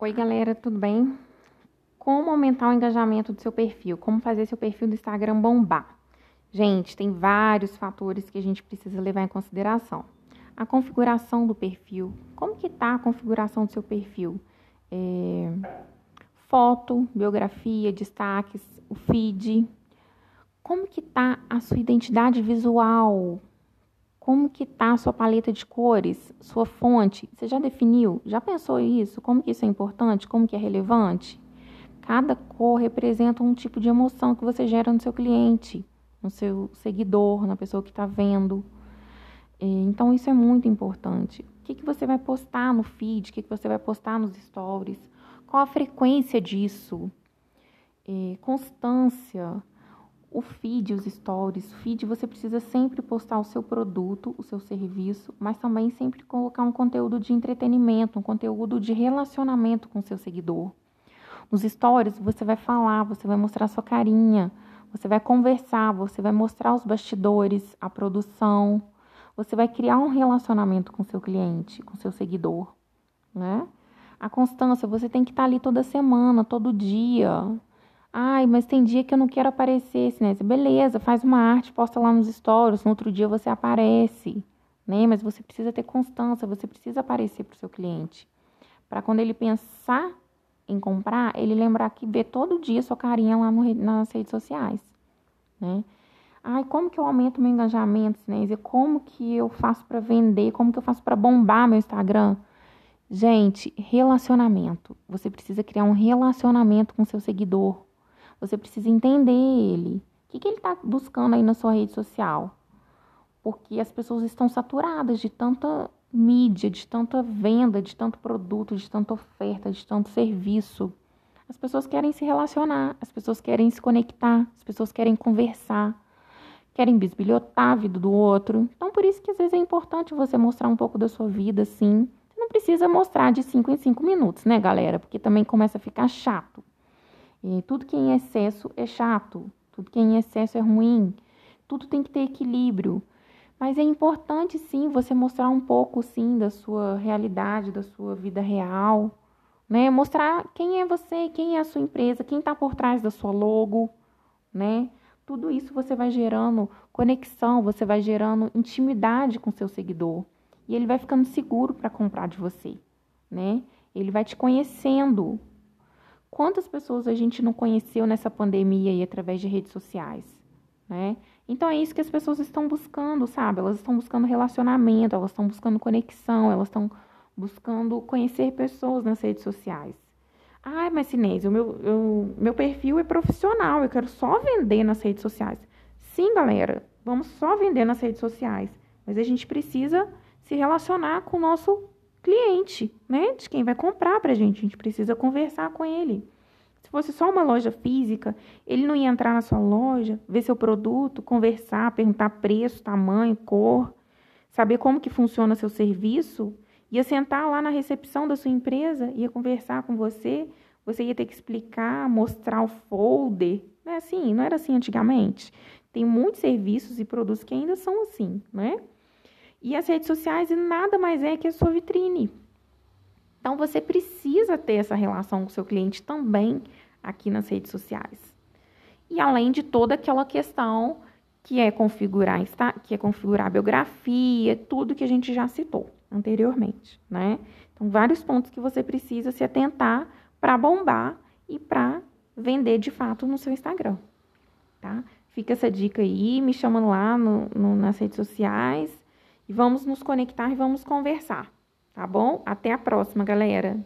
Oi, galera, tudo bem? Como aumentar o engajamento do seu perfil? Como fazer seu perfil do Instagram bombar? Gente, tem vários fatores que a gente precisa levar em consideração. A configuração do perfil. Como que tá a configuração do seu perfil? É... Foto, biografia, destaques, o feed. Como que tá a sua identidade visual? Como que tá a sua paleta de cores, sua fonte? Você já definiu? Já pensou isso? Como que isso é importante? Como que é relevante? Cada cor representa um tipo de emoção que você gera no seu cliente, no seu seguidor, na pessoa que está vendo. É, então isso é muito importante. O que, que você vai postar no feed? O que, que você vai postar nos stories? Qual a frequência disso? É, constância o feed, os stories, feed você precisa sempre postar o seu produto, o seu serviço, mas também sempre colocar um conteúdo de entretenimento, um conteúdo de relacionamento com o seu seguidor. Nos stories você vai falar, você vai mostrar sua carinha, você vai conversar, você vai mostrar os bastidores, a produção, você vai criar um relacionamento com seu cliente, com seu seguidor, né? A constância, você tem que estar ali toda semana, todo dia, Ai, mas tem dia que eu não quero aparecer, né? Beleza, faz uma arte, posta lá nos stories, no outro dia você aparece, né? Mas você precisa ter constância, você precisa aparecer para o seu cliente. Para quando ele pensar em comprar, ele lembrar que vê todo dia sua carinha lá no, nas redes sociais, né? Ai, como que eu aumento meu engajamento, né? Como que eu faço para vender? Como que eu faço para bombar meu Instagram? Gente, relacionamento. Você precisa criar um relacionamento com seu seguidor, você precisa entender ele. O que, que ele está buscando aí na sua rede social? Porque as pessoas estão saturadas de tanta mídia, de tanta venda, de tanto produto, de tanta oferta, de tanto serviço. As pessoas querem se relacionar, as pessoas querem se conectar, as pessoas querem conversar, querem bisbilhotar a vida do outro. Então, por isso que às vezes é importante você mostrar um pouco da sua vida, sim. Você não precisa mostrar de 5 em 5 minutos, né, galera? Porque também começa a ficar chato. Tudo que é em excesso é chato, tudo que é em excesso é ruim, tudo tem que ter equilíbrio. Mas é importante sim você mostrar um pouco sim da sua realidade, da sua vida real, né? Mostrar quem é você, quem é a sua empresa, quem está por trás da sua logo, né? Tudo isso você vai gerando conexão, você vai gerando intimidade com seu seguidor e ele vai ficando seguro para comprar de você, né? Ele vai te conhecendo, Quantas pessoas a gente não conheceu nessa pandemia e através de redes sociais, né? Então é isso que as pessoas estão buscando, sabe? Elas estão buscando relacionamento, elas estão buscando conexão, elas estão buscando conhecer pessoas nas redes sociais. Ai, mas Sinês, o meu, eu, meu perfil é profissional, eu quero só vender nas redes sociais. Sim, galera, vamos só vender nas redes sociais, mas a gente precisa se relacionar com o nosso cliente, né? De quem vai comprar para a gente. A gente precisa conversar com ele. Se fosse só uma loja física, ele não ia entrar na sua loja, ver seu produto, conversar, perguntar preço, tamanho, cor, saber como que funciona seu serviço, ia sentar lá na recepção da sua empresa, ia conversar com você, você ia ter que explicar, mostrar o folder. Não é assim, não era assim antigamente. Tem muitos serviços e produtos que ainda são assim, né? E as redes sociais nada mais é que a sua vitrine. Então você precisa ter essa relação com o seu cliente também aqui nas redes sociais. E além de toda aquela questão que é configurar, que é configurar a biografia, tudo que a gente já citou anteriormente, né? Então vários pontos que você precisa se atentar para bombar e para vender de fato no seu Instagram, tá? Fica essa dica aí, me chamando lá no, no, nas redes sociais e vamos nos conectar e vamos conversar, tá bom? Até a próxima, galera!